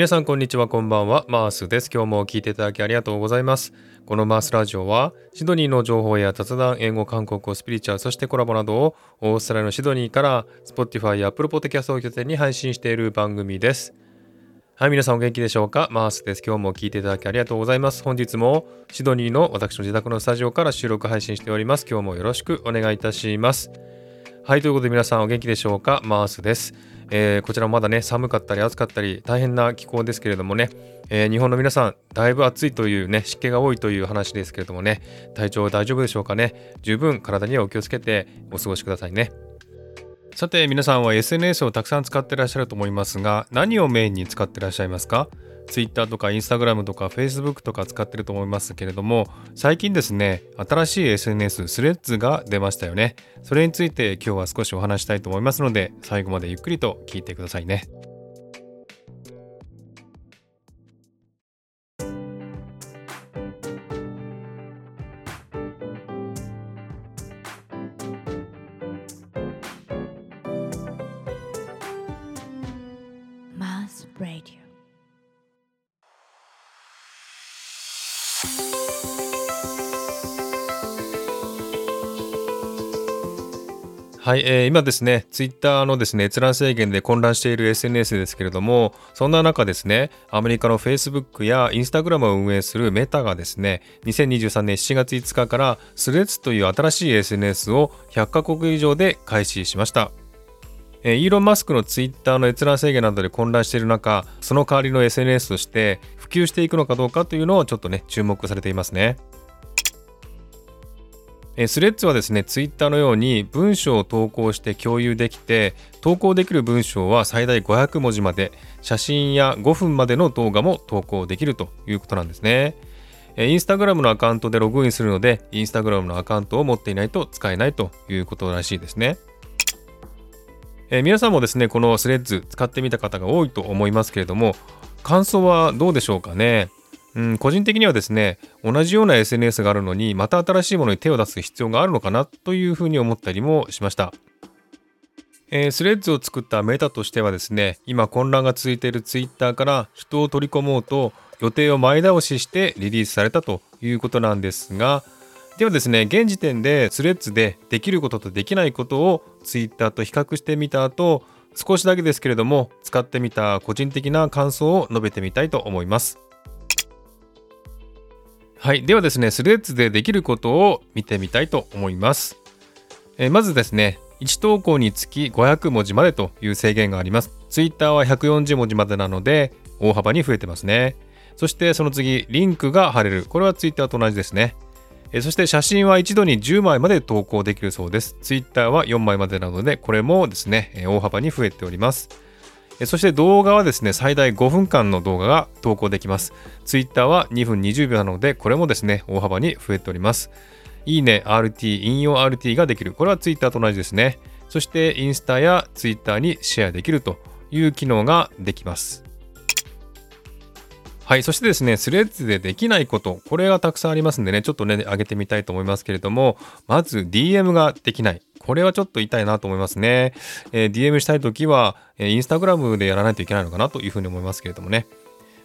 皆さんこんにちはこんばんは。マースです。今日も聞いていただきありがとうございます。このマースラジオはシドニーの情報や雑談英語韓国語スピリチュアルそしてコラボなどをオーストラリアのシドニーから Spotify や Apple Podcast を拠点に配信している番組です。はい皆さんお元気でしょうか？マースです。今日も聞いていただきありがとうございます。本日もシドニーの私の自宅のスタジオから収録配信しております。今日もよろしくお願いいたします。はいということで皆さんお元気でしょうか？マースです。えー、こちらもまだね寒かったり暑かったり大変な気候ですけれどもね、えー、日本の皆さんだいぶ暑いというね湿気が多いという話ですけれどもね。体調大丈夫でしょうかね？十分体にはお気をつけてお過ごしくださいね。さて皆さんは SNS をたくさん使ってらっしゃると思いますが何をメインに使ってらっしゃいますか？Twitter とか Instagram とか Facebook とか使ってると思いますけれども最近ですね新しい SNS スレッズが出ましたよね。それについて今日は少しお話したいと思いますので最後までゆっくりと聞いてくださいね。はい、えー、今ですね、ツイッターのですね、閲覧制限で混乱している SNS ですけれども、そんな中ですね、アメリカの Facebook や Instagram を運営するメタがですね、2023年7月5日からスレッズという新しい SNS を100カ国以上で開始しました。え、イーロン・マスクのツイッターの閲覧制限などで混乱している中、その代わりの SNS として普及していくのかどうかというのをちょっとね、注目されていますね。えスレッズはですね、ツイッターのように文章を投稿して共有できて、投稿できる文章は最大500文字まで、写真や5分までの動画も投稿できるということなんですね。インスタグラムのアカウントでログインするので、インスタグラムのアカウントを持っていないと使えないということらしいですね。え皆さんもですね、このスレッズ使ってみた方が多いと思いますけれども、感想はどうでしょうかね？うん、個人的にはですね、同じような SNS があるのに、また新しいものに手を出す必要があるのかなというふうに思ったりもしました。えー、スレッズを作ったメタとしてはですね、今混乱が続いている Twitter から人を取り込もうと予定を前倒ししてリリースされたということなんですが、ではですね、現時点でスレッズでできることとできないことを Twitter と比較してみた後、少しだけですけれども、使ってみた個人的な感想を述べてみたいと思います。はい。ではですね、スレッズでできることを見てみたいと思います。え、まずですね、1投稿につき500文字までという制限があります。Twitter は140文字までなので、大幅に増えてますね。そしてその次、リンクが貼れる。これは Twitter と同じですね。えそして写真は一度に10枚まで投稿できるそうです。Twitter は4枚までなので、これもですね、え大幅に増えております。そして動画はですね、最大5分間の動画が投稿できます。Twitter は2分20秒なので、これもですね、大幅に増えております。いいね、RT、引用 RT ができる。これは Twitter と同じですね。そしてインスタや Twitter にシェアできるという機能ができます。はい。そしてですね、スレッズでできないこと、これがたくさんありますんでね、ちょっとね、上げてみたいと思いますけれども、まず DM ができない。これはちょっと痛いなと思いますね。えー、DM したいときは、えー、インスタグラムでやらないといけないのかなというふうに思いますけれどもね。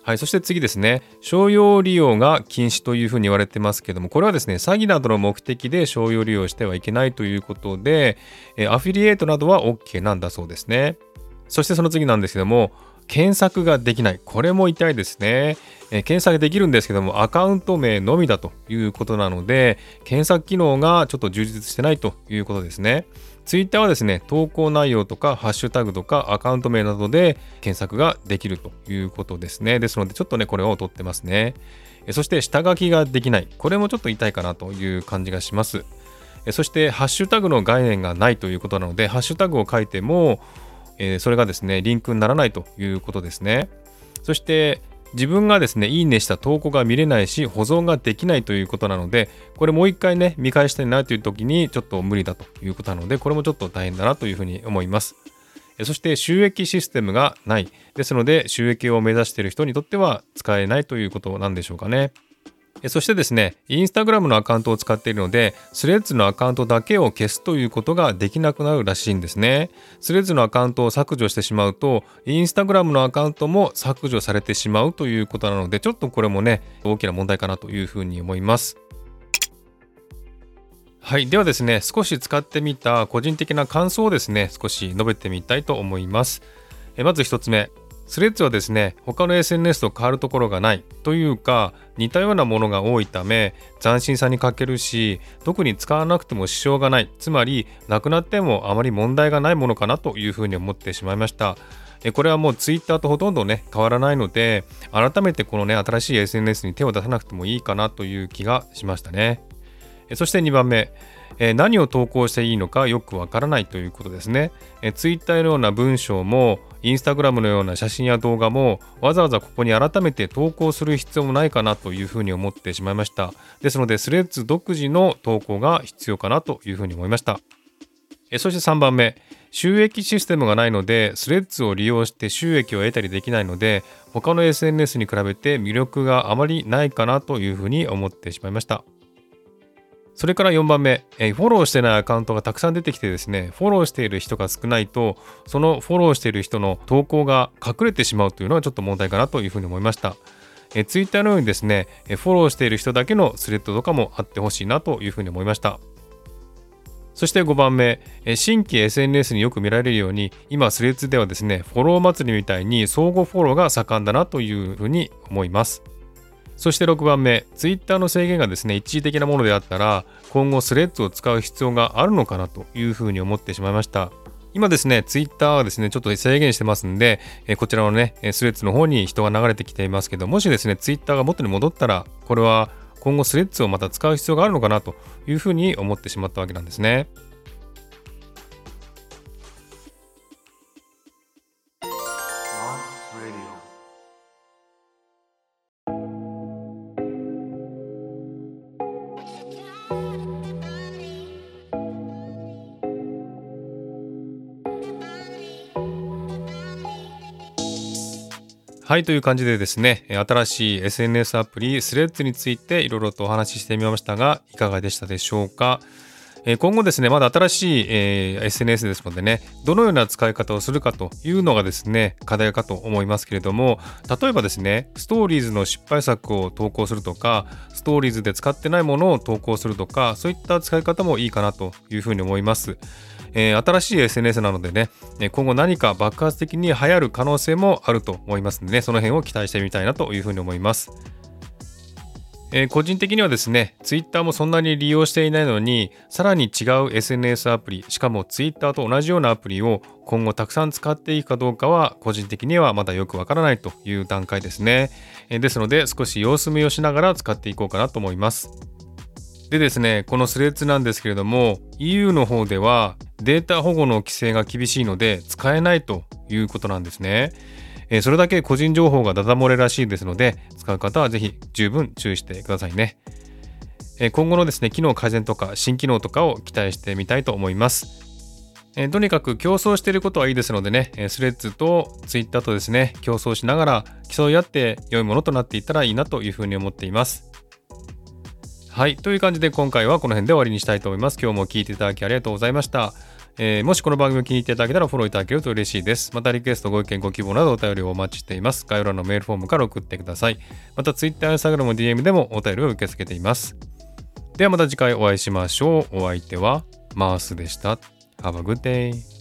はい、そして次ですね、商用利用が禁止というふうに言われてますけども、これはですね、詐欺などの目的で商用利用してはいけないということで、えアフィリエイトなどは OK なんだそうですね。そしてその次なんですけども、検索ができない。これも痛いですね。え検索できるんですけども、アカウント名のみだということなので、検索機能がちょっと充実してないということですね。ツイッターはですね、投稿内容とか、ハッシュタグとか、アカウント名などで検索ができるということですね。ですので、ちょっとね、これを取ってますね。そして、下書きができない。これもちょっと痛いかなという感じがします。そして、ハッシュタグの概念がないということなので、ハッシュタグを書いても、えー、それがですね、リンクにならないということですね。そして、自分がですね、いいねした投稿が見れないし、保存ができないということなので、これもう一回ね、見返したいなという時にちょっと無理だということなので、これもちょっと大変だなというふうに思います。そして収益システムがない。ですので、収益を目指している人にとっては使えないということなんでしょうかね。そしてですね、インスタグラムのアカウントを使っているので、スレッズのアカウントだけを消すということができなくなるらしいんですね。スレッズのアカウントを削除してしまうと、インスタグラムのアカウントも削除されてしまうということなので、ちょっとこれもね、大きな問題かなというふうに思います。はい。ではですね、少し使ってみた個人的な感想をですね、少し述べてみたいと思います。えまず1つ目。スレッズはですね、他の SNS と変わるところがないというか、似たようなものが多いため、斬新さに欠けるし、特に使わなくても支障がない、つまり、なくなってもあまり問題がないものかなというふうに思ってしまいました。これはもう Twitter とほとんどね、変わらないので、改めてこのね、新しい SNS に手を出さなくてもいいかなという気がしましたね。そして2番目、え何を投稿していいのかよくわからないということですね。え Twitter のような文章も Instagram のような写真や動画もわざわざここに改めて投稿する必要もないかなというふうに思ってしまいました。ですのでスレッズ独自の投稿が必要かなというふうに思いました。えそして3番目、収益システムがないのでスレッズを利用して収益を得たりできないので他の SNS に比べて魅力があまりないかなというふうに思ってしまいました。それから4番目、えフォローしてないアカウントがたくさん出てきてですね、フォローしている人が少ないと、そのフォローしている人の投稿が隠れてしまうというのはちょっと問題かなというふうに思いました。え Twitter のようにですね、えフォローしている人だけのスレッドとかもあってほしいなというふうに思いました。そして5番目、新規 SNS によく見られるように、今スレッズではですね、フォロー祭りみたいに相互フォローが盛んだなというふうに思います。そして6番目、Twitter の制限がですね、一時的なものであったら、今後スレッズを使う必要があるのかなというふうに思ってしまいました。今ですね、Twitter はですね、ちょっと制限してますんで、えこちらのね、スレッズの方に人が流れてきていますけど、もしですね、Twitter が元に戻ったら、これは今後スレッズをまた使う必要があるのかなというふうに思ってしまったわけなんですね。はい、という感じでですね、新しい SNS アプリ、スレッズについていろいろとお話ししてみましたが、いかがでしたでしょうか？今後ですね、まだ新しい、SNS ですのでね、どのような使い方をするかというのがですね、課題かと思いますけれども、例えばですね、ストーリーズの失敗作を投稿するとか、ストーリーズで使ってないものを投稿するとか、そういった使い方もいいかなというふうに思います。えー、新しい SNS なのでね、今後何か爆発的に流行る可能性もあると思いますのでね、その辺を期待してみたいなというふうに思います。え、個人的にはですね、Twitter もそんなに利用していないのに、さらに違う SNS アプリ、しかも Twitter と同じようなアプリを今後たくさん使っていくかどうかは、個人的にはまだよくわからないという段階ですね。え、ですので、少し様子見をしながら使っていこうかなと思います。でですね、このスレッズなんですけれども、EU の方ではデータ保護の規制が厳しいので使えないということなんですね。えそれだけ個人情報がダダ漏れらしいですので、使う方はぜひ十分注意してくださいね。え今後のですね、機能改善とか新機能とかを期待してみたいと思います。えとにかく競争していることはいいですのでね、スレッズとツイッターとですね、競争しながら競い合って良いものとなっていったらいいなというふうに思っています。はい。という感じで今回はこの辺で終わりにしたいと思います。今日も聴いていただきありがとうございました。えー、もしこの番組を気に入っていただけたらフォローいただけると嬉しいです。またリクエスト、ご意見、ご希望などお便りをお待ちしています。概要欄のメールフォームから送ってください。また Twitter、Instagram、DM でもお便りを受け付けています。ではまた次回お会いしましょう。お相手はマースでした。Have a good day.